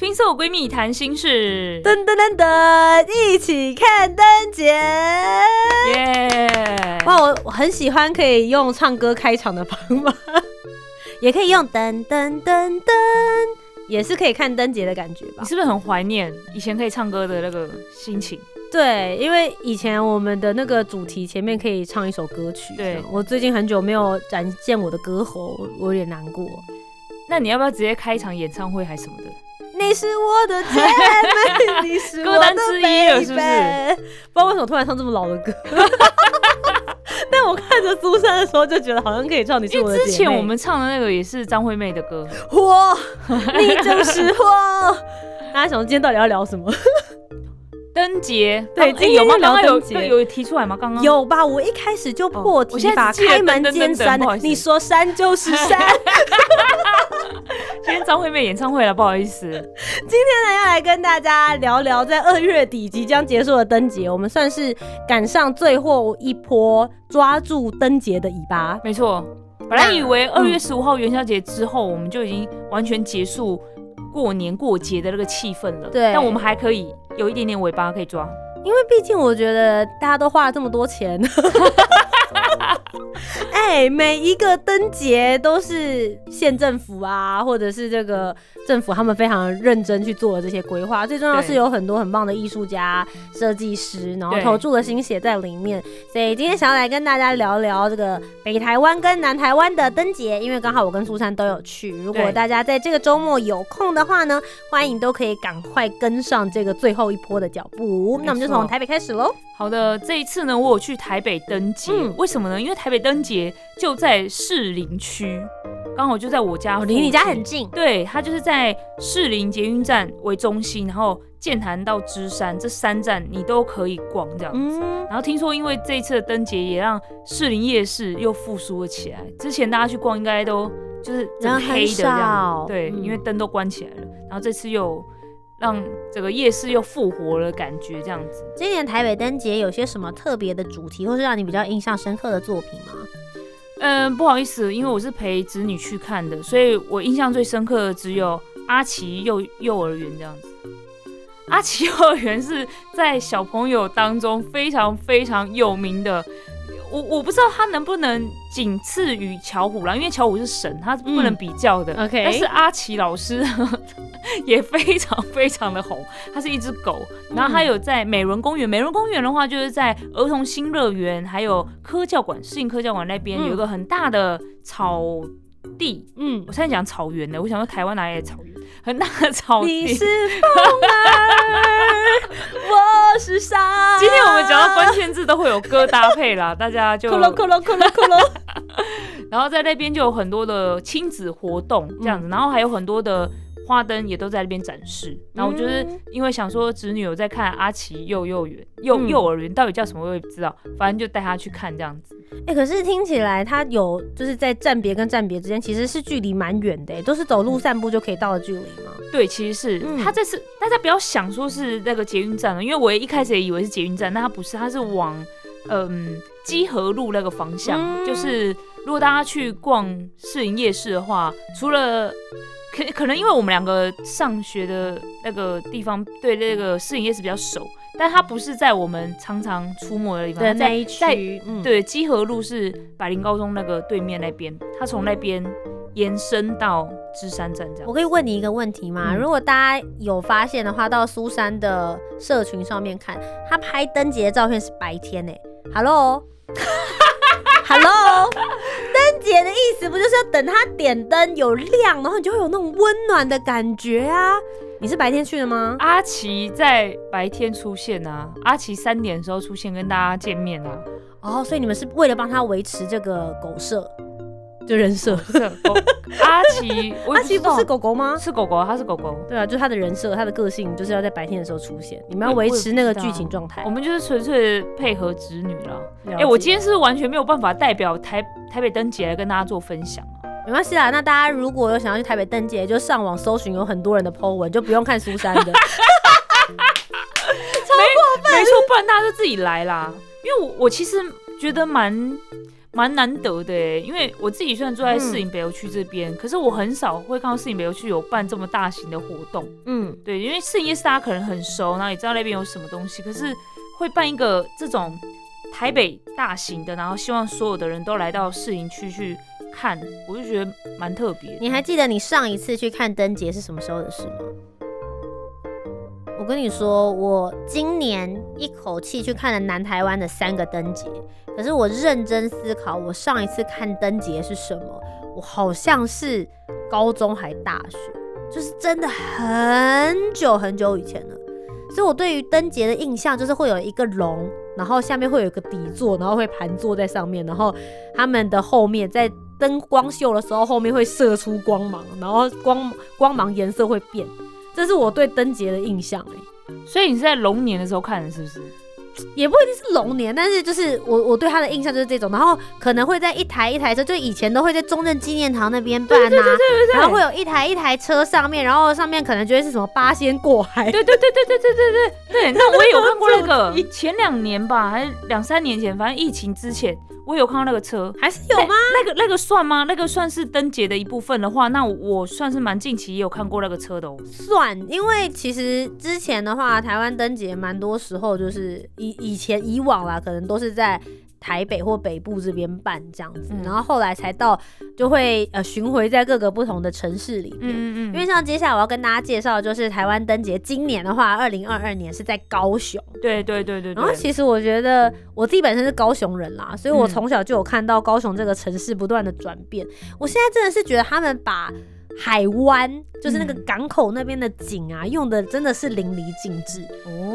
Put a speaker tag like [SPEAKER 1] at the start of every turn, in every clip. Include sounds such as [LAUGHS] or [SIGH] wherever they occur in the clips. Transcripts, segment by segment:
[SPEAKER 1] Twinkle Twinkle 闺蜜谈心事，
[SPEAKER 2] 噔噔噔噔，一起看灯节，
[SPEAKER 1] 耶！
[SPEAKER 2] 哇，我我很喜欢可以用唱歌开场的方法，也可以用噔噔噔噔，也是可以看灯节的感觉吧
[SPEAKER 1] 你？是不是很怀念以前可以唱歌的那个心情？[LAUGHS]
[SPEAKER 2] 对，因为以前我们的那个主题前面可以唱一首歌曲，
[SPEAKER 1] 对
[SPEAKER 2] 我最近很久没有展现我的歌喉，我有点难过。
[SPEAKER 1] 那你要不要直接开一场演唱会还是什么的？
[SPEAKER 2] 你是我的姐妹，你是我的
[SPEAKER 1] 歌单之一了是不是
[SPEAKER 2] baby 不知道为什么突然唱这么老的歌，[LAUGHS] 但我看着苏珊的时候就觉得好像可以唱《你是我的姐妹》。
[SPEAKER 1] 之前我们唱的那个也是张惠妹的歌，[LAUGHS]
[SPEAKER 2] 我，你就是我。[LAUGHS] 大家想说今天到底要聊什么？
[SPEAKER 1] 灯节，
[SPEAKER 2] 对
[SPEAKER 1] 有吗？
[SPEAKER 2] 聊
[SPEAKER 1] 刚刚有有提出来吗？刚刚
[SPEAKER 2] 有吧？我一开始就破
[SPEAKER 1] 哦我现在
[SPEAKER 2] 开门见山你说山就是山。[LAUGHS]
[SPEAKER 1] 今天张惠妹演唱会了，不好意思。
[SPEAKER 2] 今天呢，要来跟大家聊聊在二月底即将结束的灯节，我们算是赶上最后一波抓住灯节的尾巴。
[SPEAKER 1] 没错，本来以为
[SPEAKER 2] 嗯
[SPEAKER 1] 二月十五号元宵节之后，我们就已经完全结束过年过节的那个气氛了。
[SPEAKER 2] 对
[SPEAKER 1] 但我们还可以有一点点尾巴可以抓。
[SPEAKER 2] 因为毕竟我觉得大家都花了这么多钱，[LAUGHS] [LAUGHS] 哎、每一个灯节都是县政府啊，或者是这个政府他们非常认真去做的这些规划。最重要是有很多很棒的艺术家、设计师，然后投注了心血在里面。所以今天想要来跟大家聊聊这个北台湾跟南台湾的灯节，因为刚好我跟苏珊都有去。如果大家在这个周末有空的话呢，欢迎都可以赶快跟上这个最后一波的脚步。那我们就从台北开始喽。
[SPEAKER 1] 好的，这一次呢，我有去台北灯节，
[SPEAKER 2] 嗯
[SPEAKER 1] 为什么呢？因为台北灯节就在士林区，刚好就在我家
[SPEAKER 2] 离你家很近。
[SPEAKER 1] 对，它就是在士林捷运站为中心，然后剑潭到芝山这三站你都可以逛这样子。
[SPEAKER 2] 嗯，
[SPEAKER 1] 然后听说因为这一次的灯节也让士林夜市又复苏了起来，之前大家去逛应该都就是黑的这样
[SPEAKER 2] 少，
[SPEAKER 1] 对，
[SPEAKER 2] 嗯
[SPEAKER 1] 因为灯都关起来了。然后这次又让整个夜市又复活了，感觉这样子。
[SPEAKER 2] 今年台北灯节有些什么特别的主题，或是让你比较印象深刻的作品吗？
[SPEAKER 1] 嗯，不好意思，因为我是陪子女去看的，所以我印象最深刻的只有阿奇幼幼儿园这样子。阿奇幼儿园是在小朋友当中非常非常有名的，我我不知道他能不能仅次于巧虎啦，因为巧虎是神，他是不能
[SPEAKER 2] 嗯
[SPEAKER 1] 比较的。
[SPEAKER 2] OK
[SPEAKER 1] 但是阿奇老师 [LAUGHS] [LAUGHS] 也非常非常的红，它是一只狗，然后它有在美伦公园，美伦公园的话就是在儿童新乐园还有科教馆、适应科教馆那边
[SPEAKER 2] 嗯
[SPEAKER 1] 有一个很大的草地。
[SPEAKER 2] 嗯
[SPEAKER 1] 我，差点讲草原呢，我想说台湾哪里的草原？很大的草地。
[SPEAKER 2] 你是风 [LAUGHS] 儿，我是沙。[LAUGHS]
[SPEAKER 1] 今天我们讲到关键字都会有歌搭配啦，大家就。然后在那边就有很多的亲子活动这样子，然后还有很多的花灯也都在那边展示。然后我就是
[SPEAKER 2] 嗯
[SPEAKER 1] 因为想说侄女有在看阿奇幼幼园幼
[SPEAKER 2] 嗯
[SPEAKER 1] 幼儿园到底叫什么我也不知道，反正就带她去看这样子。
[SPEAKER 2] 哎、可是听起来他有就是在站别跟站别之间其实是距离蛮远的，哎，都是走路散步就可以到的距离吗？
[SPEAKER 1] 对，其实是、
[SPEAKER 2] 嗯
[SPEAKER 1] 他这次大家不要想说是那个捷运站了，因为我一开始也以为是捷运站，但它不是，它是往嗯基河路那个方向。
[SPEAKER 2] 嗯
[SPEAKER 1] 就是如果大家去逛市营夜市的话，除了可可能因为我们两个上学的那个地方对那个摄影夜市比较熟，但它不是在我们常常出没的地方，它在
[SPEAKER 2] 一
[SPEAKER 1] 在
[SPEAKER 2] 区，嗯，
[SPEAKER 1] 对，基河路是百灵高中那个对面那边，它从那边延伸到芝山站这样
[SPEAKER 2] 我。可以问你一个问题吗？
[SPEAKER 1] 嗯
[SPEAKER 2] 如果大家有发现的话，到苏珊的社群上面看，他拍灯节的照片是白天呢、Hello。[LAUGHS] Hello，[LAUGHS] 灯节的意思不就是要等它点灯有亮，然后你就会有那种温暖的感觉啊？你是白天去的吗？
[SPEAKER 1] 阿奇在白天出现啊，阿奇三点的时候出现跟大家见面啊。
[SPEAKER 2] 哦，所以你们是为了帮他维持这个狗舍，就人设。
[SPEAKER 1] 阿奇，[LAUGHS] 我
[SPEAKER 2] 阿奇不是狗狗吗？
[SPEAKER 1] 是狗狗，它是狗狗。
[SPEAKER 2] 对啊，就是它的人设，他的个性就是要在白天的时候出现，你们要维持那个剧情状态。
[SPEAKER 1] 我们就是纯粹配合侄女了。
[SPEAKER 2] 哎
[SPEAKER 1] 哎、我今天是完全没有办法代表台台北灯节来跟大家做分享啊。
[SPEAKER 2] 没关系啦，那大家如果有想要去台北登节，就上网搜寻有很多人的 po 文，就不用看苏珊的。[LAUGHS]
[SPEAKER 1] 超过分没错，不然大家就自己来啦。因为我我其实觉得蛮蛮难得的哎，因为我自己虽然住在市营北邮区这边，可是我很少会看到市营北邮区有办这么大型的活动。
[SPEAKER 2] 嗯，
[SPEAKER 1] 对，因为市营夜市大家可能很熟，然后也知道那边有什么东西，可是会办一个这种台北大型的，然后希望所有的人都来到市营区去看，我就觉得蛮特别。
[SPEAKER 2] 你还记得你上一次去看灯节是什么时候的事吗？我跟你说，我今年一口气去看了南台湾的三个灯节，可是我认真思考，我上一次看灯节是什么？我好像是高中还大学，就是真的很久很久以前了。所以我对于灯节的印象就是会有一个龙，然后下面会有一个底座，然后会盘坐在上面，然后他们的后面在灯光秀的时候，后面会射出光芒，然后光光芒颜色会变，这是我对灯节的印象哎、
[SPEAKER 1] 所以你是在龙年的时候看的，是不是？
[SPEAKER 2] 也不一定是龙年，但是就是我我对他的印象就是这种，然后可能会在一台一台车，就以前都会在中正纪念堂那边办啊，然后会有一台一台车上面，然后上面可能就会是什么八仙过海，
[SPEAKER 1] 对对对对对对对对对，那我也有看过那
[SPEAKER 2] 主
[SPEAKER 1] 个，前两年吧，还是两三年前，反正疫情之前，我有看到那个车。
[SPEAKER 2] 还是有吗？
[SPEAKER 1] 那个那个算吗？那个算是灯节的一部分的话，那我算是蛮近期也有看过那个车的哦。
[SPEAKER 2] 算，因为其实之前的话，台湾灯节蛮多时候就是以以前以往啦，可能都是在台北或北部这边办这样子，
[SPEAKER 1] 嗯
[SPEAKER 2] 然后后来才到就会呃巡回在各个不同的城市里面。
[SPEAKER 1] 嗯嗯
[SPEAKER 2] 因为像接下来我要跟大家介绍的就是台湾灯节，今年的话，二零二二年是在高雄。
[SPEAKER 1] 对对对对对。
[SPEAKER 2] 然后其实我觉得我自己本身是高雄人啦，所以我
[SPEAKER 1] 嗯
[SPEAKER 2] 从小就有看到高雄这个城市不断的转变。我现在真的是觉得他们把海湾，就是那个
[SPEAKER 1] 嗯
[SPEAKER 2] 港口那边的景啊，用的真的是淋漓尽致。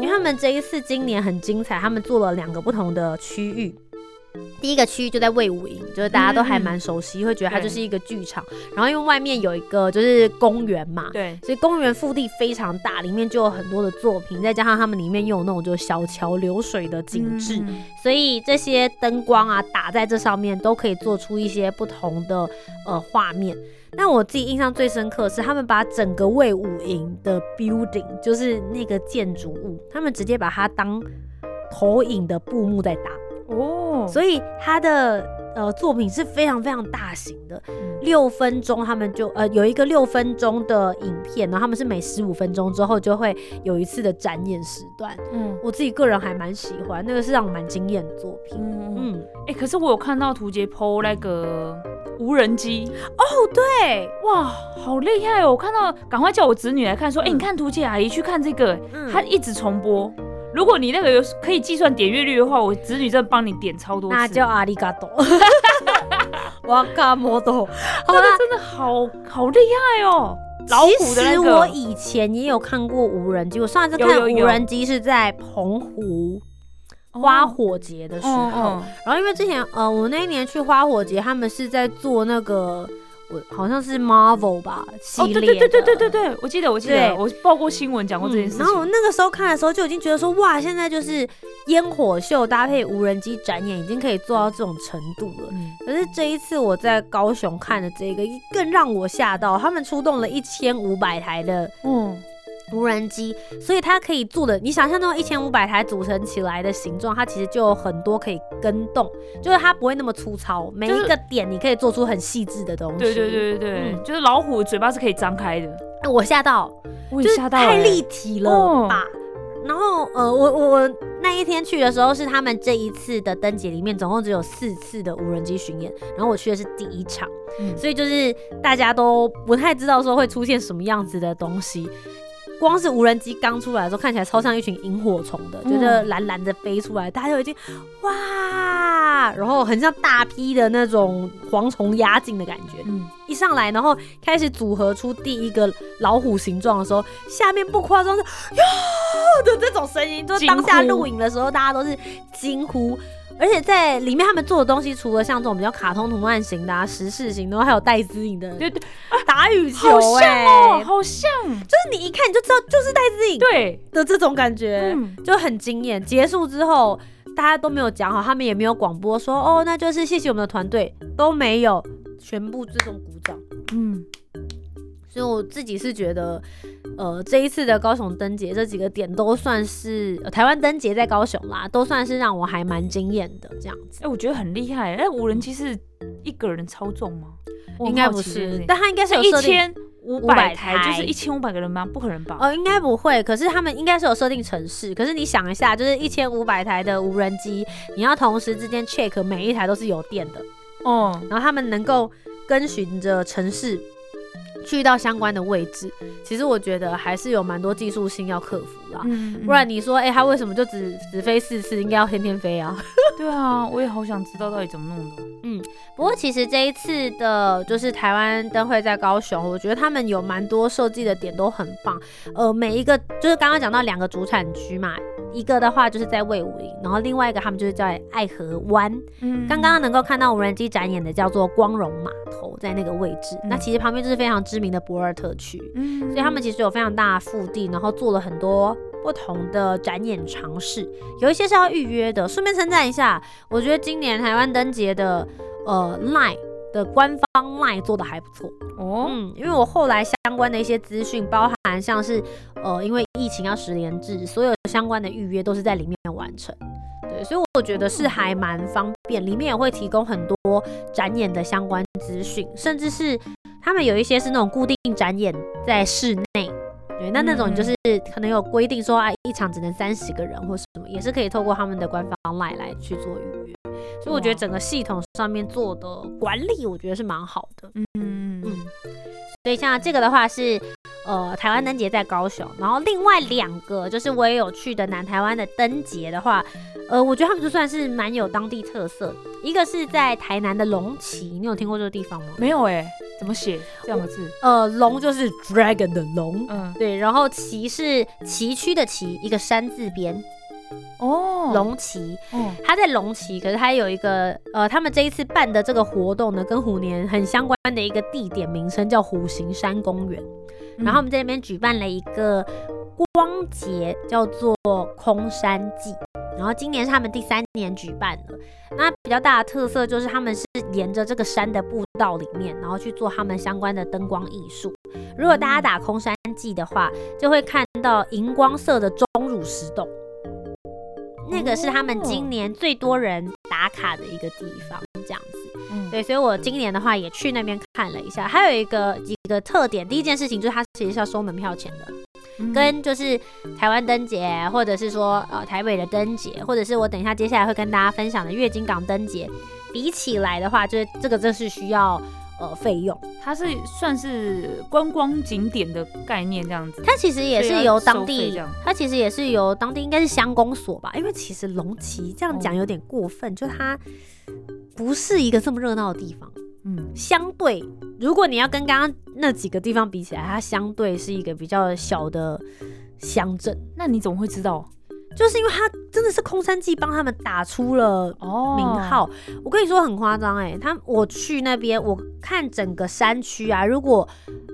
[SPEAKER 2] 因为
[SPEAKER 1] 哦，
[SPEAKER 2] 他们这一次今年很精彩，他们做了两个不同的区域。第一个区域就在魏武营，就是大家都还蛮熟悉，会觉得它就是一个剧场。然后因为外面有一个就是公园嘛，
[SPEAKER 1] 对，
[SPEAKER 2] 所以公园腹地非常大，里面就有很多的作品，再加上他们里面又有那种就是小桥流水的景致，
[SPEAKER 1] 嗯。
[SPEAKER 2] 所以这些灯光啊打在这上面，都可以做出一些不同的呃画面。但我自己印象最深刻的是，他们把整个魏武营的 building，就是那个建筑物，他们直接把它当投影的布幕在打，
[SPEAKER 1] 哦，
[SPEAKER 2] 所以他的呃作品是非常非常大型的。
[SPEAKER 1] 嗯
[SPEAKER 2] 六分钟，他们就呃有一个六分钟的影片，然后他们是每十五分钟之后就会有一次的展演时段。
[SPEAKER 1] 嗯
[SPEAKER 2] 我自己个人还蛮喜欢，那个是让我蛮惊艳的作品。
[SPEAKER 1] 嗯哎，可是我有看到图杰 PO 那个无人机，
[SPEAKER 2] 哦对，
[SPEAKER 1] 哇，好厉害哦！我看到，赶快叫我侄女来看，说，哎，
[SPEAKER 2] 嗯
[SPEAKER 1] 你看图杰阿姨去看这个，
[SPEAKER 2] 嗯
[SPEAKER 1] 它一直重播。如果你那个有可以计算点阅率的话，我侄女真的帮你点超多次。
[SPEAKER 2] 那叫阿里嘎多，[LAUGHS] 哇卡摩多。好
[SPEAKER 1] 那
[SPEAKER 2] 啦，
[SPEAKER 1] 个真的好好厉害哦！老虎的那
[SPEAKER 2] 其实我以前也有看过无人机，我上一次看无人机是在澎湖花火节的时候。
[SPEAKER 1] 嗯
[SPEAKER 2] 然后因为之前呃，我那一年去花火节，他们是在做那个，我好像是 Marvel 吧系
[SPEAKER 1] 哦，
[SPEAKER 2] 列的、
[SPEAKER 1] 对对对对对对对，我记得我记得，我报过新闻讲过这件事情。
[SPEAKER 2] 嗯然后我那个时候看的时候就已经觉得说，哇，现在就是烟火秀搭配无人机展演，已经可以做到这种程度了。
[SPEAKER 1] 嗯
[SPEAKER 2] 可是这一次我在高雄看的这个，更让我吓到，他们出动了一千五百台的
[SPEAKER 1] 嗯，
[SPEAKER 2] 无人机，所以它可以做的，你想象那种一千五百台组成起来的形状，它其实就有很多可以跟动，就是它不会那么粗糙，每一个点你可以做出很细致的东西。
[SPEAKER 1] 对对对对对，
[SPEAKER 2] 嗯
[SPEAKER 1] 就是老虎嘴巴是可以张开的，
[SPEAKER 2] 哎，我吓到，
[SPEAKER 1] 我也吓到欸
[SPEAKER 2] 太立体了
[SPEAKER 1] 哦
[SPEAKER 2] 吧。然后呃，我我我那一天去的时候是他们这一次的灯节里面总共只有四次的无人机巡演，然后我去的是第一场，
[SPEAKER 1] 嗯
[SPEAKER 2] 所以就是大家都不太知道说会出现什么样子的东西。光是无人机刚出来的时候，看起来超像一群萤火虫的，
[SPEAKER 1] 嗯
[SPEAKER 2] 就是蓝蓝的飞出来，大家就已经哇，然后很像大批的那种蝗虫压境的感觉。
[SPEAKER 1] 嗯，
[SPEAKER 2] 一上来，然后开始组合出第一个老虎形状的时候，下面不夸张是哟的这种声音，就是当下录影的时候，大家都是惊呼。而且在里面他们做的东西，除了像这种比较卡通图案型的、啊、时事型的，还有戴资颖的
[SPEAKER 1] 对对，
[SPEAKER 2] 打羽球、
[SPEAKER 1] 好像好像，
[SPEAKER 2] 就是你一看你就知道就是戴资颖
[SPEAKER 1] 对，
[SPEAKER 2] 的这种感觉，
[SPEAKER 1] 嗯，
[SPEAKER 2] 就很惊艳。结束之后，大家都没有讲好，他们也没有广播说哦，那就是谢谢我们的团队，都没有，全部这种鼓掌。
[SPEAKER 1] 嗯，
[SPEAKER 2] 所以我自己是觉得，呃，这一次的高雄灯节这几个点都算是、呃台湾灯节在高雄啦，都算是让我还蛮惊艳的这样子。
[SPEAKER 1] 哎，我觉得很厉害。哎，无人机是一个人操纵吗？
[SPEAKER 2] 应该不是但他应该是有
[SPEAKER 1] 一
[SPEAKER 2] 设定，
[SPEAKER 1] 千五百台，就是一千五百个人吗？不可能吧？
[SPEAKER 2] 呃，应该不会。可是他们应该是有设定城市。可是你想一下，就是一千五百台的无人机，你要同时之间 check 每一台都是有电的，
[SPEAKER 1] 哦，
[SPEAKER 2] 然后他们能够跟循着城市去到相关的位置。其实我觉得还是有蛮多技术性要克服啦。
[SPEAKER 1] 嗯，
[SPEAKER 2] 不然你说，哎、他为什么就只只飞四次？应该要天天飞啊。[LAUGHS]
[SPEAKER 1] 对啊，我也好想知道到底怎么弄的。
[SPEAKER 2] 嗯不过其实这一次的，就是台湾灯会在高雄，我觉得他们有蛮多设计的点都很棒。呃，每一个就是刚刚讲到两个主产区嘛，一个的话就是在魏武营，然后另外一个他们就是在爱河湾。
[SPEAKER 1] 嗯
[SPEAKER 2] 刚刚能够看到无人机展演的叫做光荣码头，在那个位置。
[SPEAKER 1] 嗯
[SPEAKER 2] 那其实旁边就是非常知名的博尔特区。
[SPEAKER 1] 嗯，
[SPEAKER 2] 所以他们其实有非常大的腹地，然后做了很多不同的展演尝试，有一些是要预约的。顺便称赞一下，我觉得今年台湾灯节的呃 Line 的官方 Line 做的还不错。
[SPEAKER 1] 哦，
[SPEAKER 2] 嗯，因为我后来相关的一些资讯，包含像是呃因为疫情要十连制，所有相关的预约都是在里面完成。对，所以我觉得是还蛮方便，里面也会提供很多展演的相关资讯，甚至是他们有一些是那种固定展演在室内。对，那那种就是可能有规定说啊，一场只能三十个人或什么，也是可以透过他们的官方 line 来去做预约。所以我觉得整个系统上面做的管理，我觉得是蛮好的。
[SPEAKER 1] 嗯嗯嗯，
[SPEAKER 2] 所以像这个的话是，呃，台湾灯节在高雄，然后另外两个就是我也有去的南台湾的灯节的话，呃，我觉得他们就算是蛮有当地特色的。一个是在台南的龙旗，你有听过这个地方吗？
[SPEAKER 1] 没有哎，怎么写这两个字？
[SPEAKER 2] 呃，龙就是 dragon 的龙，
[SPEAKER 1] 嗯，
[SPEAKER 2] 对，然后旗是崎岖的崎，一个山字边，
[SPEAKER 1] 哦，
[SPEAKER 2] 龙旗。
[SPEAKER 1] 哦，
[SPEAKER 2] 它在龙旗，可是它有一个呃，他们这一次办的这个活动呢，跟虎年很相关的一个地点名称叫虎形山公园。然后我们在那边举办了一个光节，叫做空山祭。然后今年是他们第三年举办了。那比较大的特色就是他们是沿着这个山的步道里面，然后去做他们相关的灯光艺术。如果大家打空山祭的话，就会看到荧光色的钟乳石洞，那个是他们今年最多人打卡的一个地方，这样子。
[SPEAKER 1] 嗯，
[SPEAKER 2] 对，所以我今年的话也去那边看了一下，还有一个几个特点。第一件事情就是它其实是要收门票钱的，
[SPEAKER 1] 嗯
[SPEAKER 2] 跟就是台湾灯节，或者是说呃台北的灯节，或者是我等一下接下来会跟大家分享的月经港灯节比起来的话，就是这个真是需要呃费用。
[SPEAKER 1] 它是算是观光景点的概念这样子。
[SPEAKER 2] 它其实也是由当地它其实也是由当地应该是乡公所吧，因为其实龙旗这样讲
[SPEAKER 1] 哦
[SPEAKER 2] 有点过分，就它不是一个这么热闹的地方。
[SPEAKER 1] 嗯，
[SPEAKER 2] 相对，如果你要跟刚刚那几个地方比起来，它相对是一个比较小的乡镇，
[SPEAKER 1] 那你怎么会知道？
[SPEAKER 2] 就是因为他真的是空山记帮他们打出了
[SPEAKER 1] 哦
[SPEAKER 2] 名号。我跟你说很夸张哎，他我去那边，我看整个山区啊，如果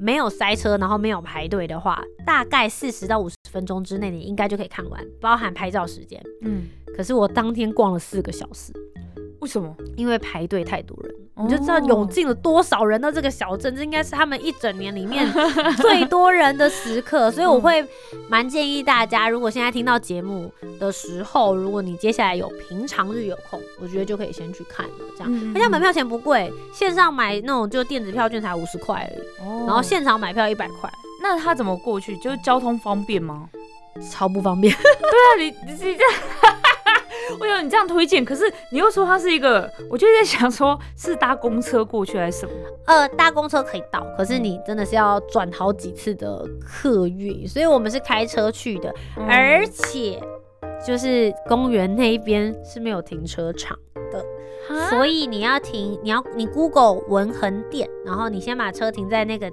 [SPEAKER 2] 没有塞车，然后没有排队的话，大概四十到五十分钟之内，你应该就可以看完，包含拍照时间。
[SPEAKER 1] 嗯，
[SPEAKER 2] 可是我当天逛了四个小时，
[SPEAKER 1] 为什么？
[SPEAKER 2] 因为排队太多人。你就知道
[SPEAKER 1] 哦
[SPEAKER 2] 涌进了多少人到这个小镇，这应该是他们一整年里面 [LAUGHS] 最多人的时刻，所以我会蛮建议大家，如果现在听到节目的时候，如果你接下来有平常日有空，我觉得就可以先去看了。这样，
[SPEAKER 1] 嗯
[SPEAKER 2] 而且门票钱不贵，线上买那种就电子票券才五十块而已，
[SPEAKER 1] 哦
[SPEAKER 2] 然后现场买票一百块，
[SPEAKER 1] 那他怎么过去？就是交通方便吗？
[SPEAKER 2] 超不方便。[LAUGHS]
[SPEAKER 1] 对啊你你这样，为什么你这样推荐？可是你又说它是一个，我就在想说，是搭公车过去还是什么？
[SPEAKER 2] 呃，搭公车可以到，可是你真的是要转好几次的客运，所以我们是开车去的，
[SPEAKER 1] 嗯
[SPEAKER 2] 而且就是公园那一边是没有停车场的，所
[SPEAKER 1] 以
[SPEAKER 2] 以你要停，你要你 Google 文横店，然后你先把车停在那个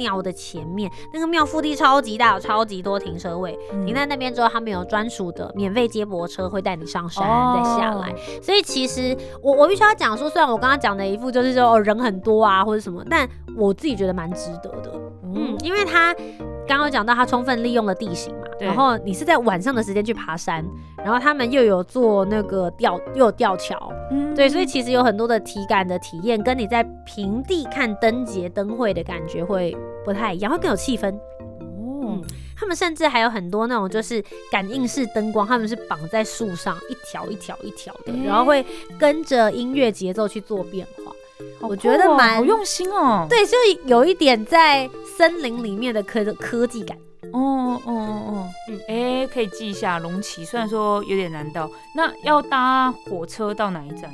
[SPEAKER 2] 庙的前面，那个庙腹地超级大，有超级多停车位。
[SPEAKER 1] 嗯
[SPEAKER 2] 停在那边之后，他们有专属的免费接驳车会带你上山、
[SPEAKER 1] 哦
[SPEAKER 2] 再下来。所以其实我我必须要讲说，虽然我刚刚讲的一副就是说、哦、人很多啊或者什么，但我自己觉得蛮值得的。嗯
[SPEAKER 1] 嗯，
[SPEAKER 2] 因为他刚刚讲到他充分利用了地形嘛，然后你是在晚上的时间去爬山，然后他们又有做那个吊又有吊桥，
[SPEAKER 1] 嗯
[SPEAKER 2] 对，所以其实有很多的体感的体验，跟你在平地看灯节灯会的感觉会不太一样，会更有气氛。
[SPEAKER 1] 哦，
[SPEAKER 2] 他们甚至还有很多那种就是感应式灯光，他们是绑在树上一条一条一条的，然后会跟着音乐节奏去做变化。
[SPEAKER 1] 好
[SPEAKER 2] 我觉得蛮
[SPEAKER 1] 好用心哦。
[SPEAKER 2] 对，就有一点在森林里面的科科技感。
[SPEAKER 1] 哦哦哦哦，
[SPEAKER 2] 嗯
[SPEAKER 1] 嗯，哎，可以记一下龙崎，虽然说有点难到，那要搭火车到哪一站？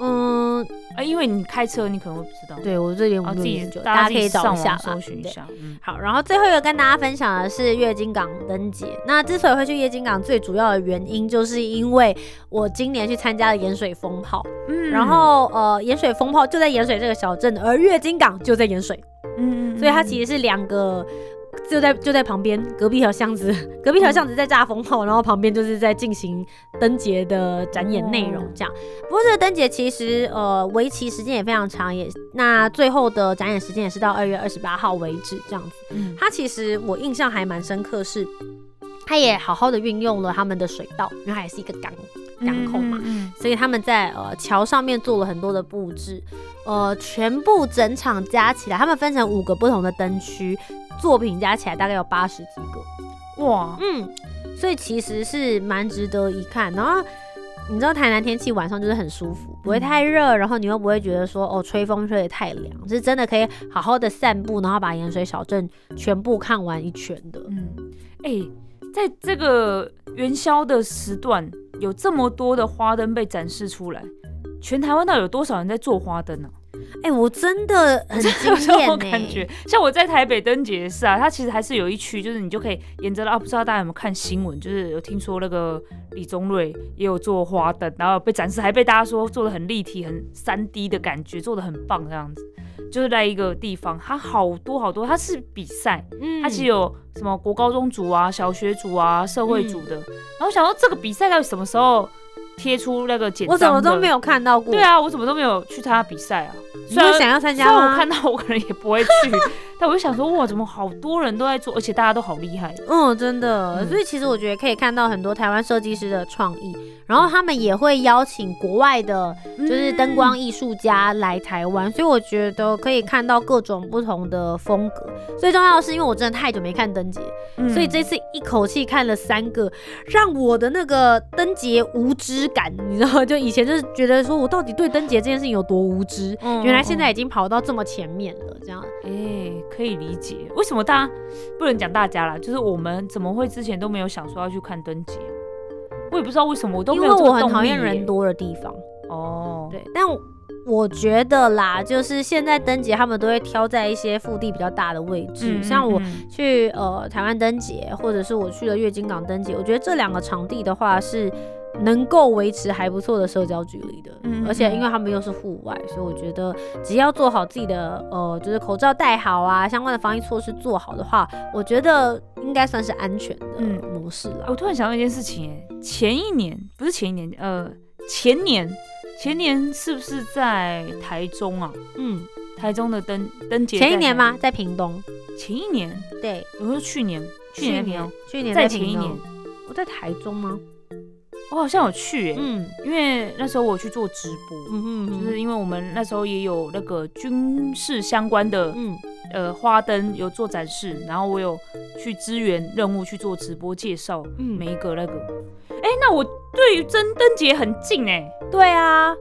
[SPEAKER 2] 嗯，
[SPEAKER 1] 啊，因为你开车，你可能会不知道，
[SPEAKER 2] 对我这点
[SPEAKER 1] 然后自己
[SPEAKER 2] 我没有研究，
[SPEAKER 1] 大
[SPEAKER 2] 大家可以找一下
[SPEAKER 1] 搜寻一下。嗯，
[SPEAKER 2] 好，然后最后一个跟大家分享的是月经港灯节。那之所以会去月经港，最主要的原因就是因为我今年去参加了盐水风炮，
[SPEAKER 1] 嗯
[SPEAKER 2] 然后呃，盐水风炮就在盐水这个小镇，而月经港就在盐水，
[SPEAKER 1] 嗯，嗯
[SPEAKER 2] 所以它其实是两个。就在就在旁边，隔壁条巷子，[LAUGHS] 隔壁条巷子在炸风炮，然后旁边就是在进行灯节的展演内容这样。不过这个灯节其实呃为期时间也非常长，也那最后的展演时间也是到二月二十八号为止这样子。
[SPEAKER 1] 嗯
[SPEAKER 2] 它其实我印象还蛮深刻是，它也好好的运用了他们的水道，因为它也是一个港港口嘛，
[SPEAKER 1] 嗯
[SPEAKER 2] 所以他们在呃桥上面做了很多的布置，呃，全部整场加起来，他们分成五个不同的灯区，作品加起来大概有八十几个，
[SPEAKER 1] 嗯哇，
[SPEAKER 2] 嗯，所以其实是蛮值得一看。然后你知道台南天气晚上就是很舒服，不会太热，然后你又不会觉得说哦吹风吹得太凉，是真的可以好好的散步，然后把盐水小镇全部看完一圈的。
[SPEAKER 1] 嗯，哎、在这个元宵的时段，有这么多的花灯被展示出来，全台湾到底有多少人在做花灯呢、
[SPEAKER 2] 哎、我真的很惊艳呢、
[SPEAKER 1] 种感觉，像我在台北灯节也是啊，它其实还是有一区，就是你就可以沿着啊，不知道大家有没有看新闻，就是有听说那个李宗瑞也有做花灯，然后被展示，还被大家说做的很立体、很三 D 的感觉，做的很棒这样子。就是在一个地方，它好多好多，它是比赛，
[SPEAKER 2] 嗯
[SPEAKER 1] 它其实有什么国高中组啊、小学组啊、社会组的。然后我想说，这个比赛到底什么时候贴出那个简章
[SPEAKER 2] 我怎么都没有看到过。
[SPEAKER 1] 对，啊，我怎么都没有去参加比赛啊？
[SPEAKER 2] 你会想要参加吗？
[SPEAKER 1] 虽然我看到我可能也不会去，[LAUGHS] 但我就想说，哇，怎么好多人都在做，而且大家都好厉害。
[SPEAKER 2] 嗯，真的，
[SPEAKER 1] 嗯
[SPEAKER 2] 所以其实我觉得可以看到很多台湾设计师的创意，然后他们也会邀请国外的，就是灯光艺术家来台湾，所以我觉得可以看到各种不同的风格。最重要的是，因为我真的太久没看灯节，
[SPEAKER 1] 嗯，
[SPEAKER 2] 所以这次一口气看了三个，让我的那个灯节无知感，你知道吗，就以前就是觉得说我到底对灯节这件事情有多无知，
[SPEAKER 1] 嗯
[SPEAKER 2] 原来现在已经跑到这么前面了，这样。
[SPEAKER 1] 哎、可以理解为什么大家不能讲大家啦，就是我们怎么会之前都没有想说要去看灯节？我也不知道为什么，我都
[SPEAKER 2] 因为
[SPEAKER 1] 没有这个
[SPEAKER 2] 我很讨厌人多的地方。
[SPEAKER 1] 哦。
[SPEAKER 2] 对，但我我觉得啦，就是现在灯节他们都会挑在一些腹地比较大的位置，
[SPEAKER 1] 嗯，
[SPEAKER 2] 像我
[SPEAKER 1] 嗯
[SPEAKER 2] 去呃台湾灯节，或者是我去了月经港灯节，我觉得这两个场地的话是。能够维持还不错的社交距离的，
[SPEAKER 1] 嗯
[SPEAKER 2] 而且因为他们又是户外，所以我觉得只要做好自己的呃，就是口罩戴好啊，相关的防疫措施做好的话，我觉得应该算是安全的
[SPEAKER 1] 嗯。
[SPEAKER 2] 模式啦。
[SPEAKER 1] 我突然想到一件事情，哎，前一年不是前一年，呃，前年，前年是不是在台中啊？
[SPEAKER 2] 嗯，
[SPEAKER 1] 台中的灯灯节
[SPEAKER 2] 前一年吗？
[SPEAKER 1] 在
[SPEAKER 2] 屏东，
[SPEAKER 1] 前一年，
[SPEAKER 2] 对，
[SPEAKER 1] 我说去年，去年在屏东，
[SPEAKER 2] 去年
[SPEAKER 1] 在前一年，
[SPEAKER 2] 我在台中吗？
[SPEAKER 1] 我好像有去、欸，
[SPEAKER 2] 嗯
[SPEAKER 1] 因为那时候我去做直播，
[SPEAKER 2] 嗯哼
[SPEAKER 1] 就是因为我们那时候也有那个军事相关的
[SPEAKER 2] 嗯
[SPEAKER 1] 呃花灯有做展示，然后我有去支援任务去做直播介绍
[SPEAKER 2] 嗯，
[SPEAKER 1] 每一个那个，哎、那我对于真灯节很近哎、
[SPEAKER 2] 对啊，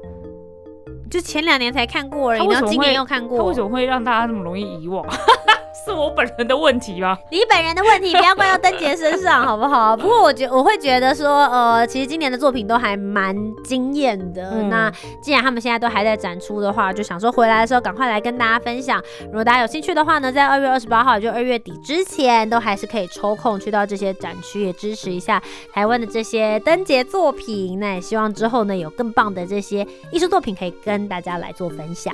[SPEAKER 2] 就前两年才看过然后今年又看过。
[SPEAKER 1] 他为什么会让大家那么容易遗忘？[LAUGHS] 是我本人的问题吗？
[SPEAKER 2] 你本人的问题不要怪到灯节身上，好不好？[LAUGHS] 不过我觉我会觉得说，呃，其实今年的作品都还蛮惊艳的。
[SPEAKER 1] 嗯
[SPEAKER 2] 那既然他们现在都还在展出的话，就想说回来的时候赶快来跟大家分享。如果大家有兴趣的话呢，在二月二十八号，就二月底之前，都还是可以抽空去到这些展区，也支持一下台湾的这些灯节作品。那也希望之后呢，有更棒的这些艺术作品可以跟大家来做分享。